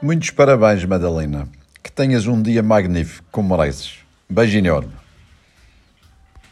Muitos parabéns, Madalena. Que tenhas um dia magnífico, como mereces. Beijo enorme.